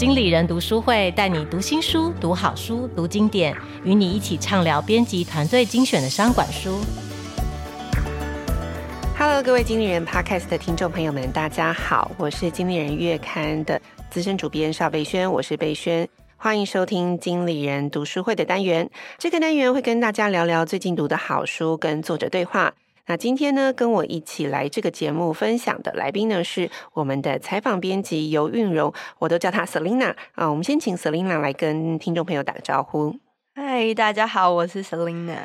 经理人读书会带你读新书、读好书、读经典，与你一起畅聊编辑团队精选的商管书。Hello，各位经理人 Podcast 的听众朋友们，大家好，我是经理人月刊的资深主编邵贝萱，我是贝萱，欢迎收听经理人读书会的单元。这个单元会跟大家聊聊最近读的好书，跟作者对话。那今天呢，跟我一起来这个节目分享的来宾呢，是我们的采访编辑尤韵容，我都叫她 Selina 啊。我们先请 Selina 来跟听众朋友打个招呼。嗨，大家好，我是 Selina。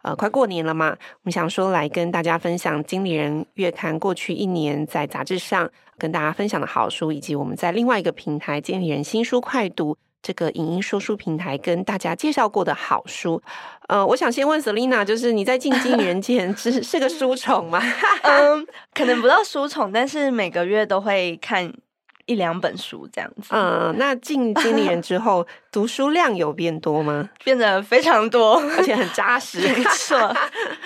呃，快过年了嘛，我们想说来跟大家分享《经理人月刊》过去一年在杂志上跟大家分享的好书，以及我们在另外一个平台《经理人新书快读》这个影音说书平台跟大家介绍过的好书。呃，我想先问 Selina，就是你在进经理人间是是个书虫吗？嗯，可能不到书虫，但是每个月都会看一两本书这样子。嗯，那进 经理人之后，读书量有变多吗？变得非常多，而且很扎实。没错，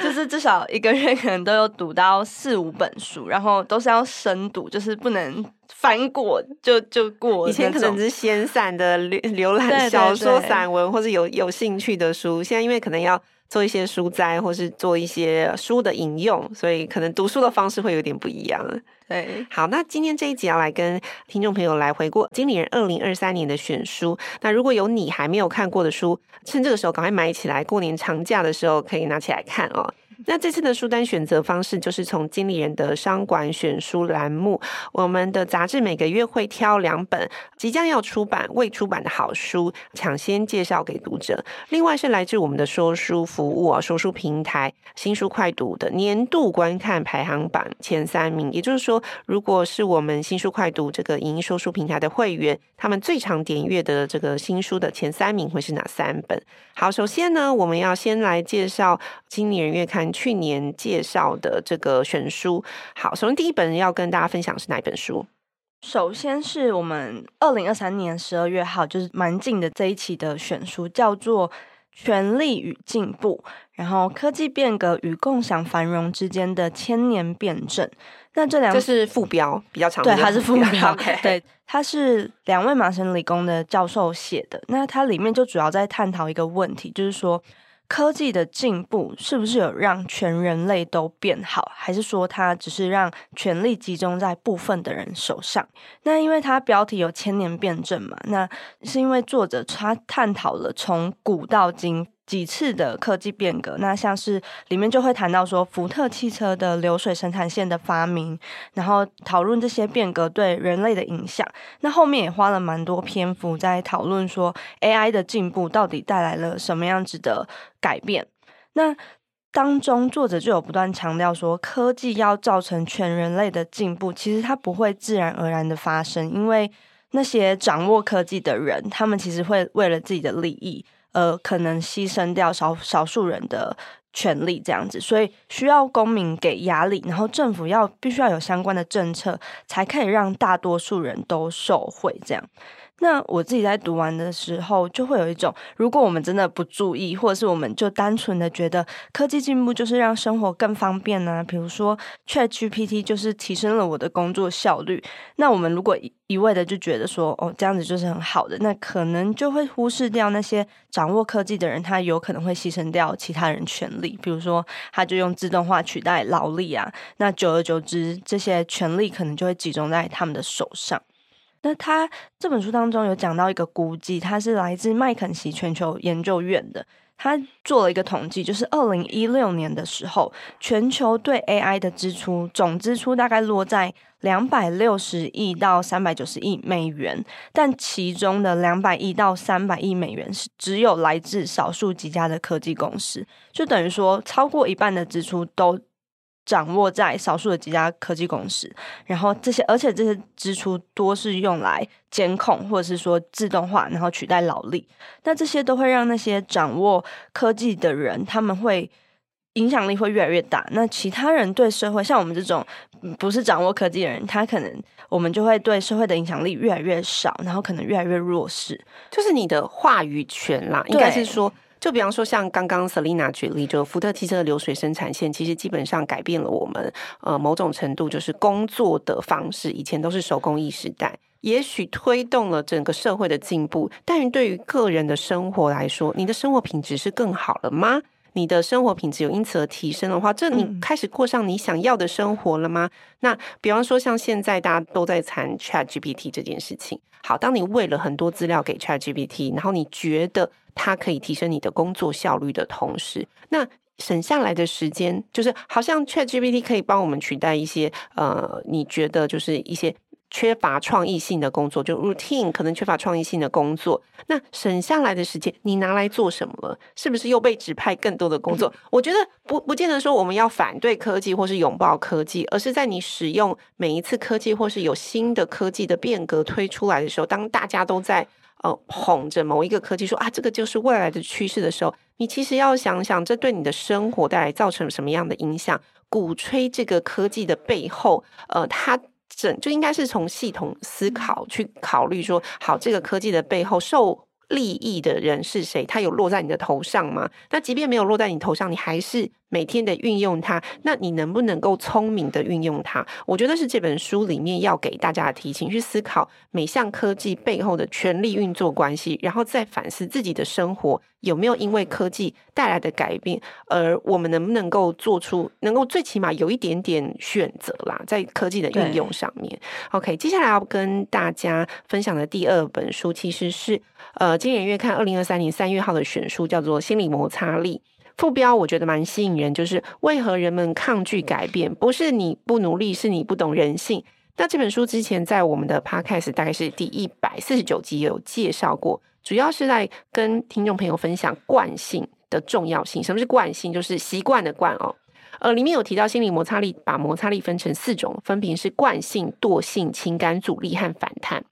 就是至少一个月可能都有读到四五本书，然后都是要深读，就是不能翻过就就过。以前可能只是闲散的浏浏览小说、散文，或者有有兴趣的书，现在因为可能要。做一些书摘，或是做一些书的引用，所以可能读书的方式会有点不一样。对，好，那今天这一集要来跟听众朋友来回顾经理人二零二三年的选书。那如果有你还没有看过的书，趁这个时候赶快买起来，过年长假的时候可以拿起来看哦。那这次的书单选择方式就是从经理人的商管选书栏目，我们的杂志每个月会挑两本即将要出版、未出版的好书，抢先介绍给读者。另外是来自我们的说书服务啊，说书平台新书快读的年度观看排行榜前三名。也就是说，如果是我们新书快读这个影音说书平台的会员，他们最常点阅的这个新书的前三名会是哪三本？好，首先呢，我们要先来介绍经理人月刊。去年介绍的这个选书，好，首先第一本要跟大家分享是哪一本书？首先是我们二零二三年十二月号，就是蛮近的这一期的选书，叫做《权力与进步》，然后科技变革与共享繁荣之间的千年辩证。那这两这是副标，比较长的，对，它是副标。对，它是两位麻省理工的教授写的。那它里面就主要在探讨一个问题，就是说。科技的进步是不是有让全人类都变好，还是说它只是让权力集中在部分的人手上？那因为它标题有千年辩证嘛，那是因为作者他探讨了从古到今。几次的科技变革，那像是里面就会谈到说福特汽车的流水生产线的发明，然后讨论这些变革对人类的影响。那后面也花了蛮多篇幅在讨论说 AI 的进步到底带来了什么样子的改变。那当中作者就有不断强调说，科技要造成全人类的进步，其实它不会自然而然的发生，因为那些掌握科技的人，他们其实会为了自己的利益。呃，可能牺牲掉少少数人的权利，这样子，所以需要公民给压力，然后政府要必须要有相关的政策，才可以让大多数人都受惠，这样。那我自己在读完的时候，就会有一种，如果我们真的不注意，或者是我们就单纯的觉得科技进步就是让生活更方便呢、比如说 ChatGPT 就是提升了我的工作效率，那我们如果一味的就觉得说，哦，这样子就是很好的，那可能就会忽视掉那些掌握科技的人，他有可能会牺牲掉其他人权利，比如说他就用自动化取代劳力啊，那久而久之，这些权利可能就会集中在他们的手上。那他这本书当中有讲到一个估计，他是来自麦肯锡全球研究院的，他做了一个统计，就是二零一六年的时候，全球对 AI 的支出总支出大概落在两百六十亿到三百九十亿美元，但其中的两百亿到三百亿美元是只有来自少数几家的科技公司，就等于说超过一半的支出都。掌握在少数的几家科技公司，然后这些，而且这些支出多是用来监控或者是说自动化，然后取代劳力。那这些都会让那些掌握科技的人，他们会影响力会越来越大。那其他人对社会，像我们这种不是掌握科技的人，他可能我们就会对社会的影响力越来越少，然后可能越来越弱势。就是你的话语权啦，应该是说。就比方说，像刚刚 Selina 举例，就福特汽车的流水生产线，其实基本上改变了我们呃某种程度就是工作的方式。以前都是手工艺时代，也许推动了整个社会的进步，但是对于个人的生活来说，你的生活品质是更好了吗？你的生活品质有因此而提升的话，这你开始过上你想要的生活了吗？嗯、那比方说，像现在大家都在谈 ChatGPT 这件事情。好，当你喂了很多资料给 ChatGPT，然后你觉得它可以提升你的工作效率的同时，那省下来的时间，就是好像 ChatGPT 可以帮我们取代一些呃，你觉得就是一些。缺乏创意性的工作，就 routine 可能缺乏创意性的工作，那省下来的时间你拿来做什么了？是不是又被指派更多的工作？我觉得不不见得说我们要反对科技或是拥抱科技，而是在你使用每一次科技或是有新的科技的变革推出来的时候，当大家都在呃捧着某一个科技说啊，这个就是未来的趋势的时候，你其实要想想这对你的生活带来造成什么样的影响？鼓吹这个科技的背后，呃，它。整就应该是从系统思考去考虑说，好，这个科技的背后受利益的人是谁？他有落在你的头上吗？那即便没有落在你头上，你还是。每天的运用它，那你能不能够聪明的运用它？我觉得是这本书里面要给大家的提醒，去思考每项科技背后的权力运作关系，然后再反思自己的生活有没有因为科技带来的改变，而我们能不能够做出能够最起码有一点点选择啦，在科技的运用上面。OK，接下来要跟大家分享的第二本书，其实是呃，今年月刊二零二三年三月号的选书，叫做《心理摩擦力》。副标我觉得蛮吸引人，就是为何人们抗拒改变？不是你不努力，是你不懂人性。那这本书之前在我们的 Podcast 大概是第一百四十九集有介绍过，主要是在跟听众朋友分享惯性的重要性。什么是惯性？就是习惯的惯哦。呃，里面有提到心理摩擦力，把摩擦力分成四种，分别是惯性、惰性、情感阻力和反弹。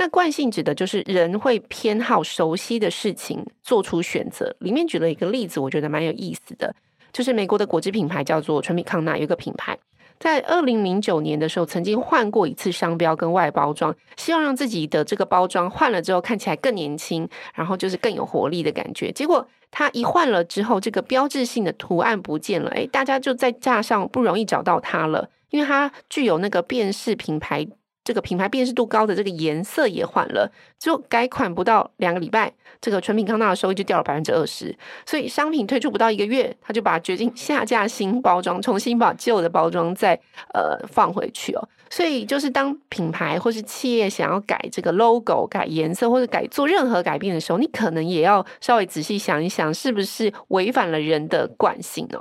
那惯性指的就是人会偏好熟悉的事情做出选择。里面举了一个例子，我觉得蛮有意思的，就是美国的果汁品牌叫做纯米康纳，有一个品牌在二零零九年的时候曾经换过一次商标跟外包装，希望让自己的这个包装换了之后看起来更年轻，然后就是更有活力的感觉。结果它一换了之后，这个标志性的图案不见了，诶，大家就在架上不容易找到它了，因为它具有那个辨识品牌。这个品牌辨识度高的这个颜色也换了，就改款不到两个礼拜，这个纯品康纳的收益就掉了百分之二十。所以商品推出不到一个月，他就把决定下架新包装，重新把旧的包装再呃放回去哦。所以就是当品牌或是企业想要改这个 logo、改颜色或者改做任何改变的时候，你可能也要稍微仔细想一想，是不是违反了人的惯性呢？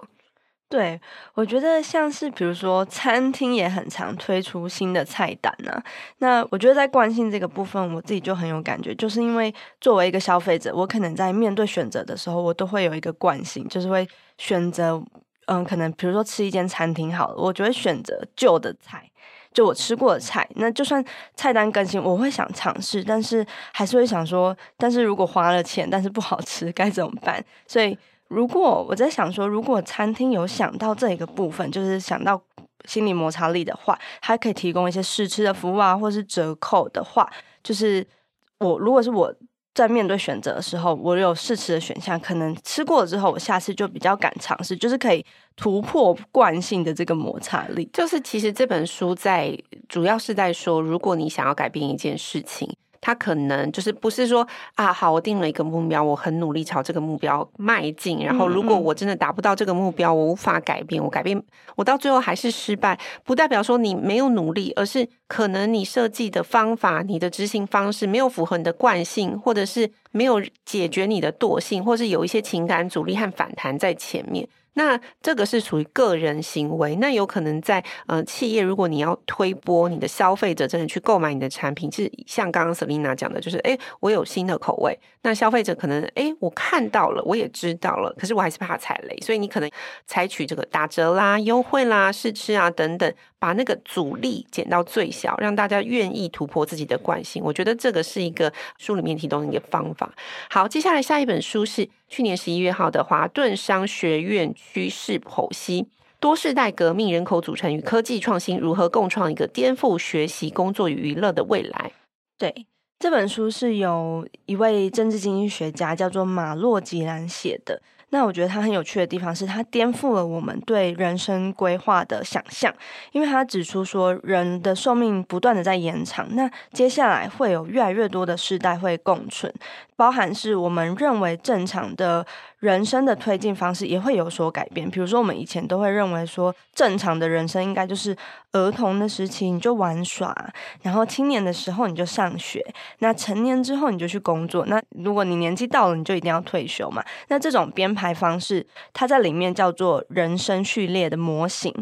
对，我觉得像是比如说餐厅也很常推出新的菜单呢、啊。那我觉得在惯性这个部分，我自己就很有感觉，就是因为作为一个消费者，我可能在面对选择的时候，我都会有一个惯性，就是会选择，嗯，可能比如说吃一间餐厅好了，我就会选择旧的菜，就我吃过的菜。那就算菜单更新，我会想尝试，但是还是会想说，但是如果花了钱，但是不好吃，该怎么办？所以。如果我在想说，如果餐厅有想到这一个部分，就是想到心理摩擦力的话，还可以提供一些试吃的服务啊，或是折扣的话，就是我如果是我在面对选择的时候，我有试吃的选项，可能吃过了之后，我下次就比较敢尝试，就是可以突破惯性的这个摩擦力。就是其实这本书在主要是在说，如果你想要改变一件事情。他可能就是不是说啊，好，我定了一个目标，我很努力朝这个目标迈进。然后，如果我真的达不到这个目标，我无法改变，我改变，我到最后还是失败，不代表说你没有努力，而是可能你设计的方法、你的执行方式没有符合你的惯性，或者是没有解决你的惰性，或是有一些情感阻力和反弹在前面。那这个是属于个人行为，那有可能在呃企业，如果你要推波你的消费者真的去购买你的产品，其实像刚刚 Selina 讲的，就是诶，我有新的口味，那消费者可能诶，我看到了，我也知道了，可是我还是怕踩雷，所以你可能采取这个打折啦、优惠啦、试吃啊等等。把那个阻力减到最小，让大家愿意突破自己的惯性。我觉得这个是一个书里面提供的一个方法。好，接下来下一本书是去年十一月号的华顿商学院趋势剖析：多世代革命、人口组成与科技创新如何共创一个颠覆学习、工作与娱乐的未来。对，这本书是由一位政治经济学家叫做马洛吉兰写的。那我觉得它很有趣的地方是，它颠覆了我们对人生规划的想象，因为它指出说，人的寿命不断的在延长，那接下来会有越来越多的世代会共存，包含是我们认为正常的人生的推进方式也会有所改变。比如说，我们以前都会认为说，正常的人生应该就是儿童的时期你就玩耍，然后青年的时候你就上学，那成年之后你就去工作，那如果你年纪到了，你就一定要退休嘛。那这种编排方式，它在里面叫做人生序列的模型。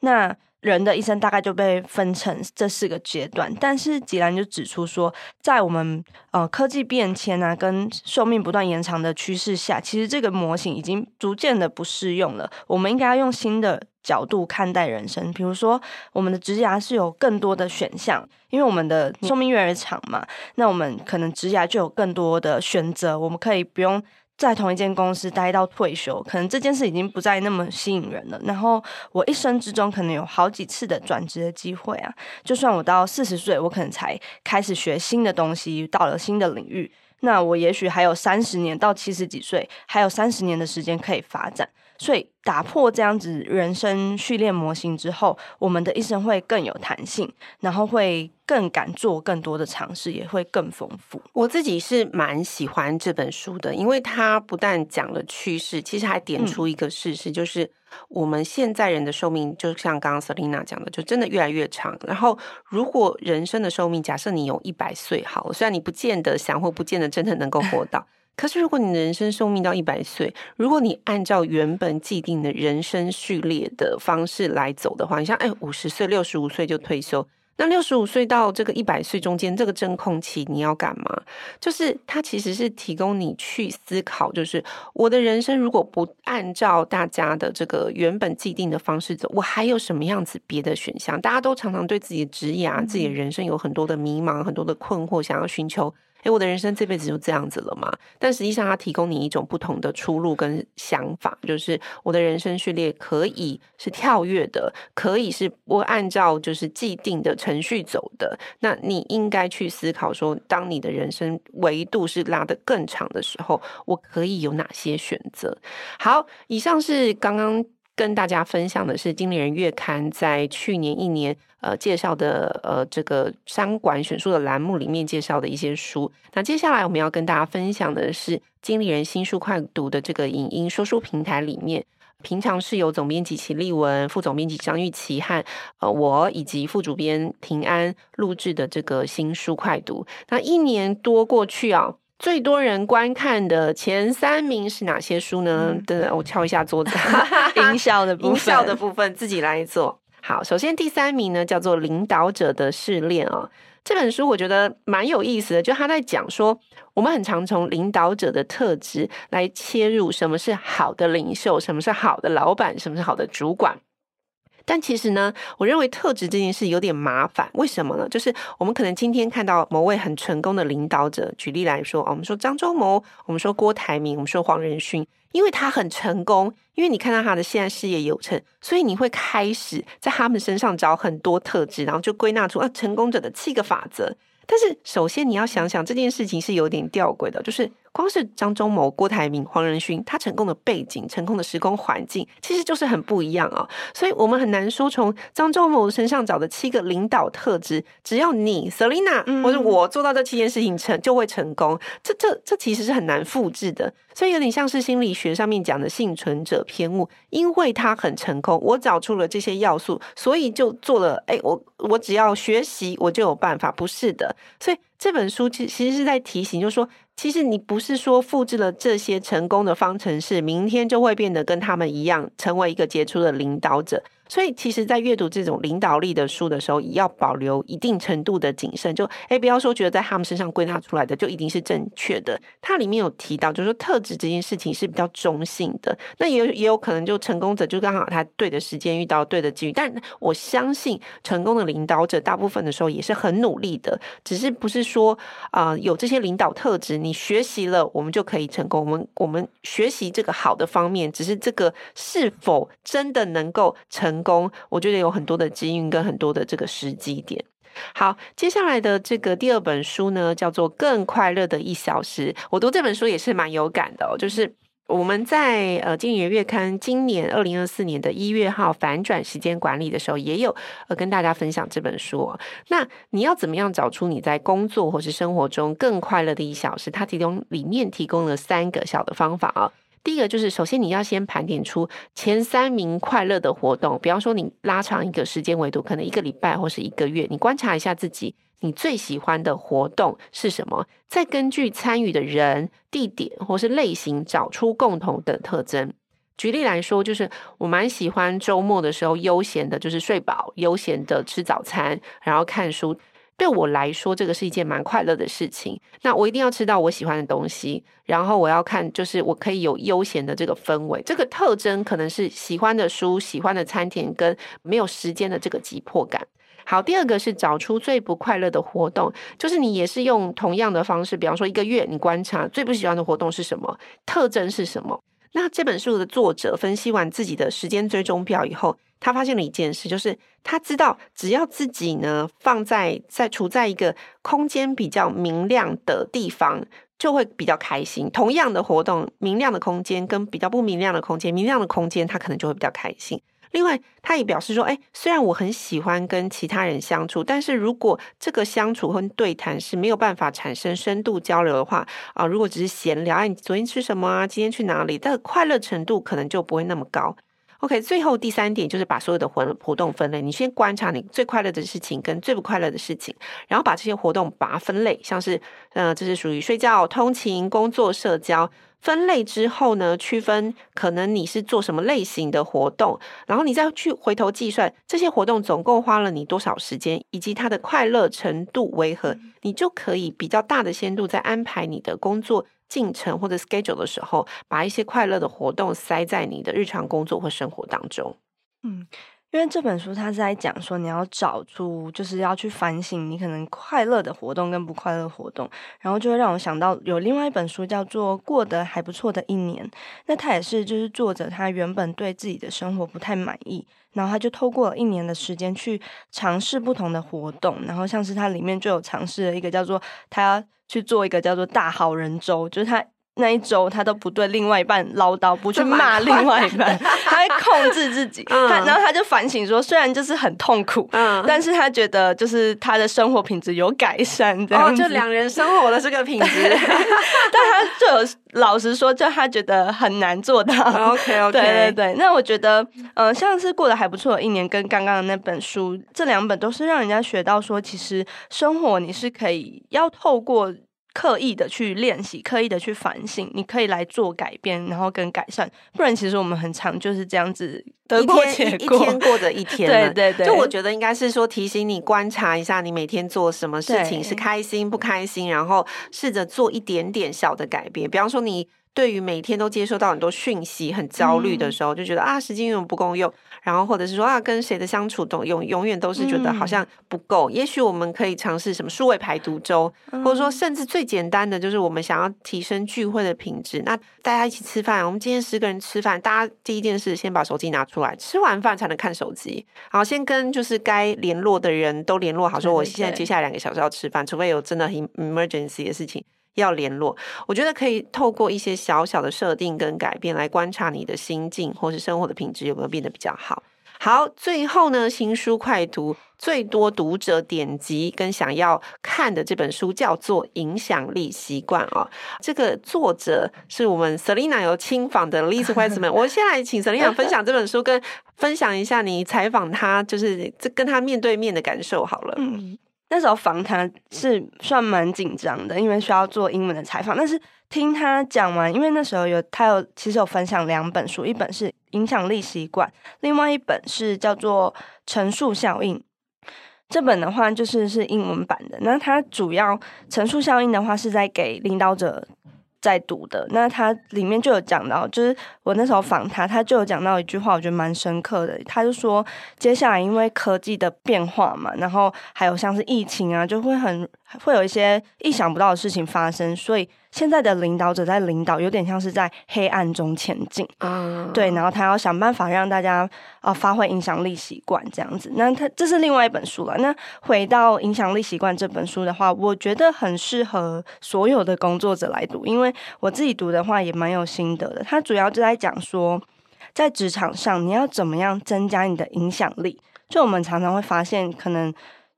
那人的一生大概就被分成这四个阶段，但是吉兰就指出说，在我们呃科技变迁啊，跟寿命不断延长的趋势下，其实这个模型已经逐渐的不适用了。我们应该要用新的角度看待人生，比如说我们的职涯是有更多的选项，因为我们的寿命越来越长嘛，那我们可能职涯就有更多的选择，我们可以不用。在同一间公司待到退休，可能这件事已经不再那么吸引人了。然后我一生之中可能有好几次的转职的机会啊，就算我到四十岁，我可能才开始学新的东西，到了新的领域，那我也许还有三十年到七十几岁，还有三十年的时间可以发展。所以打破这样子人生序列模型之后，我们的一生会更有弹性，然后会更敢做更多的尝试，也会更丰富。我自己是蛮喜欢这本书的，因为它不但讲了趋势，其实还点出一个事实，嗯、就是我们现在人的寿命，就像刚刚 Selina 讲的，就真的越来越长。然后，如果人生的寿命，假设你有一百岁，好，虽然你不见得想或不见得真的能够活到。可是，如果你的人生寿命到一百岁，如果你按照原本既定的人生序列的方式来走的话，你像哎，五十岁、六十五岁就退休，那六十五岁到这个一百岁中间这个真空期你要干嘛？就是它其实是提供你去思考，就是我的人生如果不按照大家的这个原本既定的方式走，我还有什么样子别的选项？大家都常常对自己的职业、自己的人生有很多的迷茫、很多的困惑，想要寻求。诶，我的人生这辈子就这样子了吗？但实际上，它提供你一种不同的出路跟想法，就是我的人生序列可以是跳跃的，可以是不按照就是既定的程序走的。那你应该去思考说，当你的人生维度是拉得更长的时候，我可以有哪些选择？好，以上是刚刚。跟大家分享的是《经理人月刊》在去年一年呃介绍的呃这个商管选书的栏目里面介绍的一些书。那接下来我们要跟大家分享的是《经理人新书快读》的这个影音说书平台里面，平常是由总编辑齐立文、副总编辑张玉琪和呃我以及副主编平安录制的这个新书快读。那一年多过去啊。最多人观看的前三名是哪些书呢？等等，我敲一下桌子。音效的部分，音效的部分自己来做。好，首先第三名呢叫做《领导者的试炼》哦，这本书我觉得蛮有意思的，就他在讲说，我们很常从领导者的特质来切入，什么是好的领袖，什么是好的老板，什么是好的主管。但其实呢，我认为特质这件事有点麻烦。为什么呢？就是我们可能今天看到某位很成功的领导者，举例来说，我们说张忠谋，我们说郭台铭，我们说黄仁勋，因为他很成功，因为你看到他的现在事业有成，所以你会开始在他们身上找很多特质，然后就归纳出啊成功者的七个法则。但是首先你要想想这件事情是有点吊诡的，就是。光是张忠谋、郭台铭、黄仁勋，他成功的背景、成功的时空环境，其实就是很不一样啊、哦。所以我们很难说从张忠谋身上找的七个领导特质，只要你 Selina 或者我做到这七件事情成就会成功。这、这、这其实是很难复制的。所以有点像是心理学上面讲的幸存者偏误，因为他很成功，我找出了这些要素，所以就做了。哎，我我只要学习，我就有办法。不是的，所以这本书其其实是在提醒，就是说。其实你不是说复制了这些成功的方程式，明天就会变得跟他们一样，成为一个杰出的领导者。所以，其实，在阅读这种领导力的书的时候，也要保留一定程度的谨慎。就，哎，不要说觉得在他们身上归纳出来的就一定是正确的。它里面有提到，就是说特质这件事情是比较中性的。那也也有可能，就成功者就刚好他对的时间遇到对的机遇。但我相信，成功的领导者大部分的时候也是很努力的，只是不是说啊、有这些领导特质，你学习了我们就可以成功。我们我们学习这个好的方面，只是这个是否真的能够成。成功，我觉得有很多的机遇跟很多的这个时机点。好，接下来的这个第二本书呢，叫做《更快乐的一小时》。我读这本书也是蛮有感的，就是我们在呃《经理人月刊》今年二零二四年的一月号反转时间管理的时候，也有呃跟大家分享这本书。那你要怎么样找出你在工作或是生活中更快乐的一小时？它其中里面提供了三个小的方法啊。第一个就是，首先你要先盘点出前三名快乐的活动，比方说你拉长一个时间维度，可能一个礼拜或是一个月，你观察一下自己。你最喜欢的活动是什么？再根据参与的人、地点或是类型，找出共同的特征。举例来说，就是我蛮喜欢周末的时候悠闲的，就是睡饱、悠闲的吃早餐，然后看书。对我来说，这个是一件蛮快乐的事情。那我一定要吃到我喜欢的东西，然后我要看，就是我可以有悠闲的这个氛围。这个特征可能是喜欢的书、喜欢的餐点，跟没有时间的这个急迫感。好，第二个是找出最不快乐的活动，就是你也是用同样的方式，比方说一个月你观察最不喜欢的活动是什么，特征是什么。那这本书的作者分析完自己的时间追踪表以后，他发现了一件事，就是他知道只要自己呢放在在处在一个空间比较明亮的地方，就会比较开心。同样的活动，明亮的空间跟比较不明亮的空间，明亮的空间他可能就会比较开心。另外，他也表示说，哎，虽然我很喜欢跟其他人相处，但是如果这个相处和对谈是没有办法产生深度交流的话，啊，如果只是闲聊，哎，你昨天吃什么啊？今天去哪里？但快乐程度可能就不会那么高。OK，最后第三点就是把所有的活活动分类，你先观察你最快乐的事情跟最不快乐的事情，然后把这些活动把它分类，像是，呃，这是属于睡觉、通勤、工作、社交。分类之后呢，区分可能你是做什么类型的活动，然后你再去回头计算这些活动总共花了你多少时间，以及它的快乐程度为何，你就可以比较大的限度在安排你的工作进程或者 schedule 的时候，把一些快乐的活动塞在你的日常工作或生活当中。嗯。因为这本书它是在讲说，你要找出，就是要去反省你可能快乐的活动跟不快乐活动，然后就会让我想到有另外一本书叫做《过得还不错的一年》，那他也是就是作者他原本对自己的生活不太满意，然后他就透过了一年的时间去尝试不同的活动，然后像是他里面就有尝试了一个叫做他要去做一个叫做大好人周，就是他。那一周他都不对另外一半唠叨，不去骂另外一半，他会控制自己。他然后他就反省说，虽然就是很痛苦，嗯，但是他觉得就是他的生活品质有改善，这样。哦，就两人生活的这个品质。但他就有老实说，就他觉得很难做到。OK OK，对对对。那我觉得，呃，像是过得还不错的一年，跟刚刚的那本书，这两本都是让人家学到说，其实生活你是可以要透过。刻意的去练习，刻意的去反省，你可以来做改变，然后跟改善。不然，其实我们很常就是这样子得过且过，一 天过着一天。对对对，就我觉得应该是说提醒你观察一下，你每天做什么事情是开心不开心，然后试着做一点点小的改变。比方说你。对于每天都接收到很多讯息，很焦虑的时候，就觉得啊，时间永远不够用。然后或者是说啊，跟谁的相处都永永远都是觉得好像不够。也许我们可以尝试什么数位排毒周，或者说甚至最简单的就是我们想要提升聚会的品质。那大家一起吃饭，我们今天十个人吃饭，大家第一件事先把手机拿出来，吃完饭才能看手机。好，先跟就是该联络的人都联络好，说我现在接下来两个小时要吃饭，除非有真的很 emergency 的事情。要联络，我觉得可以透过一些小小的设定跟改变来观察你的心境或是生活的品质有没有变得比较好。好，最后呢，新书快读最多读者点击跟想要看的这本书叫做《影响力习惯》哦。这个作者是我们 Selina 有亲访的 Lisa Westman，。我先来请 Selina 分享这本书，跟分享一下你采访他，就是这跟他面对面的感受好了。嗯。那时候访谈是算蛮紧张的，因为需要做英文的采访。但是听他讲完，因为那时候有他有其实有分享两本书，一本是《影响力习惯》，另外一本是叫做《陈述效应》。这本的话就是是英文版的。那它主要《陈述效应》的话是在给领导者。在读的，那他里面就有讲到，就是我那时候访他，他就有讲到一句话，我觉得蛮深刻的。他就说，接下来因为科技的变化嘛，然后还有像是疫情啊，就会很会有一些意想不到的事情发生，所以现在的领导者在领导，有点像是在黑暗中前进啊。对，然后他要想办法让大家啊、呃、发挥影响力习惯这样子。那他这是另外一本书了。那回到影响力习惯这本书的话，我觉得很适合所有的工作者来读，因为我自己读的话也蛮有心得的。他主要就在讲说，在职场上你要怎么样增加你的影响力。就我们常常会发现，可能。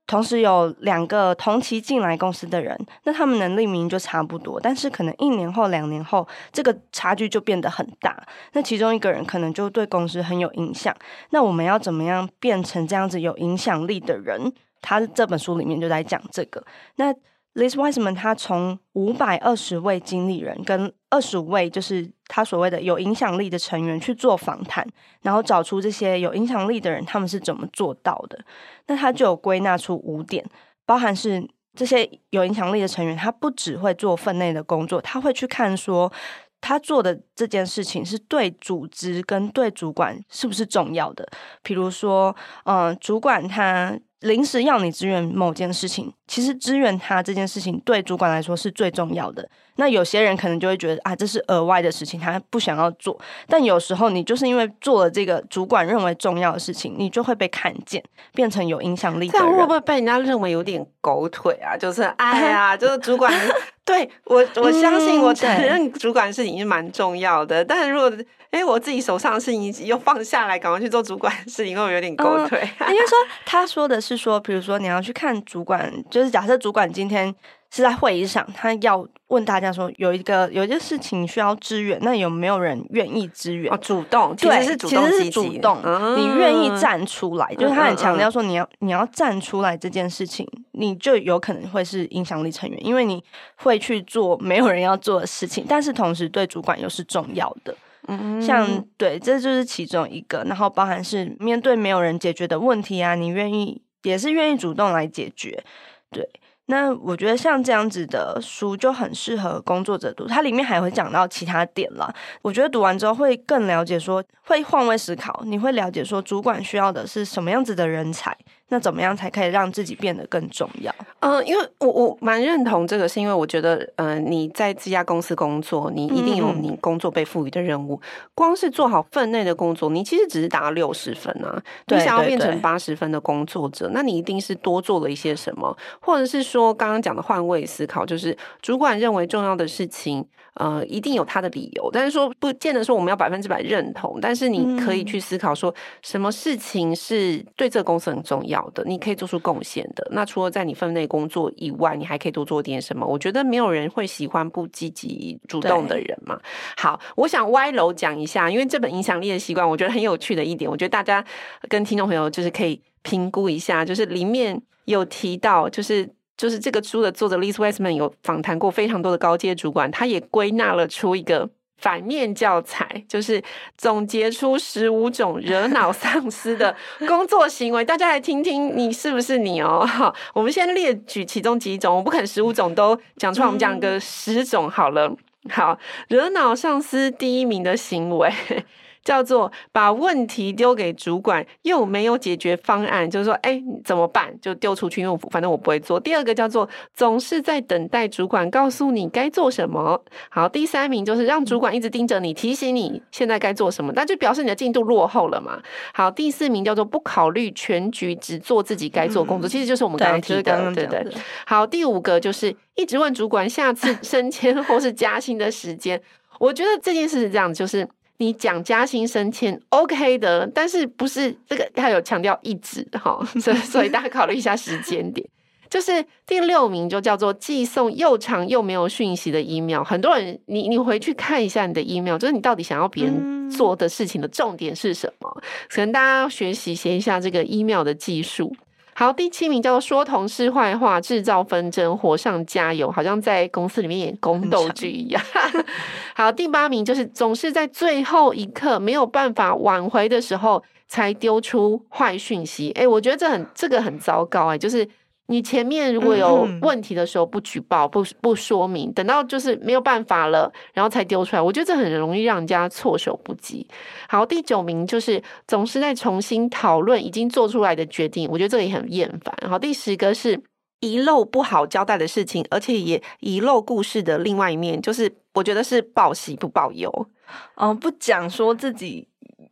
同时有两个同期进来公司的人，那他们能力明明就差不多，但是可能一年后、两年后，这个差距就变得很大。那其中一个人可能就对公司很有影响。那我们要怎么样变成这样子有影响力的人？他这本书里面就在讲这个。那 Liz Wiseman 他从五百二十位经理人跟二十五位就是他所谓的有影响力的成员去做访谈，然后找出这些有影响力的人他们是怎么做到的。那他就有归纳出五点，包含是这些有影响力的成员，他不只会做分内的工作，他会去看说他做的这件事情是对组织跟对主管是不是重要的。比如说，嗯、主管他。临时要你支援某件事情，其实支援他这件事情对主管来说是最重要的。那有些人可能就会觉得啊，这是额外的事情，他不想要做。但有时候你就是因为做了这个主管认为重要的事情，你就会被看见，变成有影响力的人。这样会不会被人家认为有点狗腿啊？就是哎呀，就是主管对我，我相信我承认主管事情是蛮重要的。嗯、但是如果哎，我自己手上的事情又放下来，赶快去做主管的事情，会不会有点狗腿？应该说，他说的是说，比如说你要去看主管，就是假设主管今天。是在会议上，他要问大家说，有一个有一件事情需要支援，那有没有人愿意支援？哦，主动，其实是主动，其实是主动，嗯、你愿意站出来，就是他很强调说，你要、嗯、你要站出来这件事情，你就有可能会是影响力成员，因为你会去做没有人要做的事情，但是同时对主管又是重要的。嗯，像对，这就是其中一个，然后包含是面对没有人解决的问题啊，你愿意也是愿意主动来解决，对。那我觉得像这样子的书就很适合工作者读，它里面还会讲到其他点了。我觉得读完之后会更了解，说会换位思考，你会了解说主管需要的是什么样子的人才。那怎么样才可以让自己变得更重要？嗯、呃，因为我我蛮认同这个，是因为我觉得，嗯、呃，你在这家公司工作，你一定有你工作被赋予的任务。嗯、光是做好分内的工作，你其实只是达到六十分啊。你想要变成八十分的工作者，那你一定是多做了一些什么，或者是说刚刚讲的换位思考，就是主管认为重要的事情，呃，一定有他的理由。但是说不见得说我们要百分之百认同，但是你可以去思考说，什么事情是对这个公司很重要。的，你可以做出贡献的。那除了在你分内工作以外，你还可以多做点什么？我觉得没有人会喜欢不积极主动的人嘛。好，我想歪楼讲一下，因为这本影响力的习惯，我觉得很有趣的一点，我觉得大家跟听众朋友就是可以评估一下，就是里面有提到，就是就是这个书的作者 Liz Westman 有访谈过非常多的高阶主管，他也归纳了出一个。反面教材就是总结出十五种惹恼 上司的工作行为，大家来听听你是不是你哦？好，我们先列举其中几种，我不肯十五种都讲出来，我们讲个十种好了。好，惹恼上司第一名的行为。叫做把问题丢给主管，又没有解决方案，就是说，哎，怎么办？就丢出去，因为我反正我不会做。第二个叫做总是在等待主管告诉你该做什么。好，第三名就是让主管一直盯着你，提醒你现在该做什么，那就表示你的进度落后了嘛。好，第四名叫做不考虑全局，只做自己该做工作，嗯、其实就是我们刚刚提的，对对。好，第五个就是一直问主管下次升迁或是加薪的时间。我觉得这件事是这样，就是。你讲加薪升迁 OK 的，但是不是这个他有强调一直 哈，所以所以大家考虑一下时间点。就是第六名就叫做寄送又长又没有讯息的 email，很多人你你回去看一下你的 email，就是你到底想要别人做的事情的重点是什么？可能大家要学习写一下这个 email 的技术。好，第七名叫做说同事坏话，制造纷争，火上加油，好像在公司里面演宫斗剧一样。好，第八名就是总是在最后一刻没有办法挽回的时候才丢出坏讯息。诶，我觉得这很这个很糟糕诶，就是。你前面如果有问题的时候不举报、不不说明，等到就是没有办法了，然后才丢出来，我觉得这很容易让人家措手不及。好，第九名就是总是在重新讨论已经做出来的决定，我觉得这个也很厌烦。好，第十个是遗漏不好交代的事情，而且也遗漏故事的另外一面，就是我觉得是报喜不报忧，嗯，不讲说自己。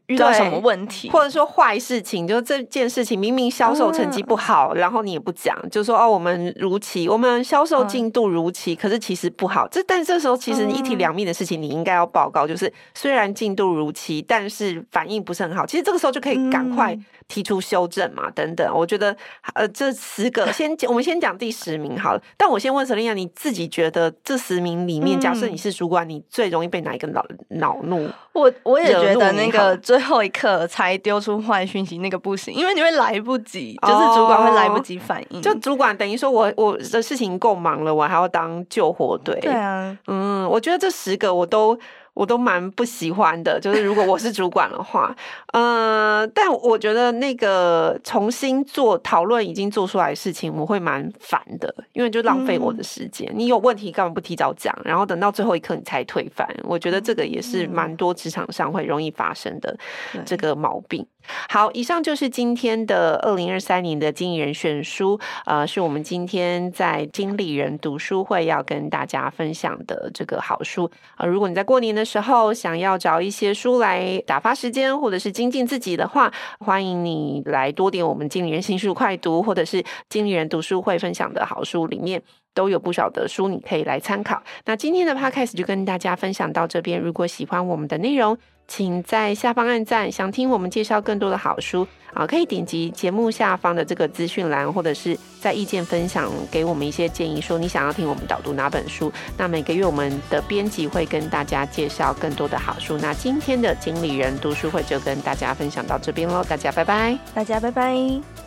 遇到什么问题，或者说坏事情，就这件事情明明销售成绩不好，嗯、然后你也不讲，就说哦，我们如期，我们销售进度如期，嗯、可是其实不好。这但这时候其实一体两面的事情，你应该要报告，就是虽然进度如期，但是反应不是很好。其实这个时候就可以赶快提出修正嘛，等等。我觉得呃，这十个先我们先讲第十名好了。但我先问 Selina，你自己觉得这十名里面，假设你是主管，你最容易被哪一个恼恼怒？我我也觉得那个最后一刻才丢出坏讯息那个不行，因为你会来不及，就是主管会来不及反应。就主管等于说我我的事情够忙了，我还要当救火队。对啊，嗯，我觉得这十个我都。我都蛮不喜欢的，就是如果我是主管的话，呃，但我觉得那个重新做讨论已经做出来的事情，我会蛮烦的，因为就浪费我的时间。嗯、你有问题干嘛不提早讲，然后等到最后一刻你才推翻？我觉得这个也是蛮多职场上会容易发生的这个毛病。好，以上就是今天的二零二三年的经理人选书，呃，是我们今天在经理人读书会要跟大家分享的这个好书。呃，如果你在过年的时候想要找一些书来打发时间，或者是精进自己的话，欢迎你来多点我们经理人新书快读，或者是经理人读书会分享的好书，里面都有不少的书你可以来参考。那今天的 Podcast 就跟大家分享到这边，如果喜欢我们的内容，请在下方按赞，想听我们介绍更多的好书啊，可以点击节目下方的这个资讯栏，或者是在意见分享给我们一些建议，说你想要听我们导读哪本书。那每个月我们的编辑会跟大家介绍更多的好书。那今天的经理人读书会就跟大家分享到这边喽，大家拜拜，大家拜拜。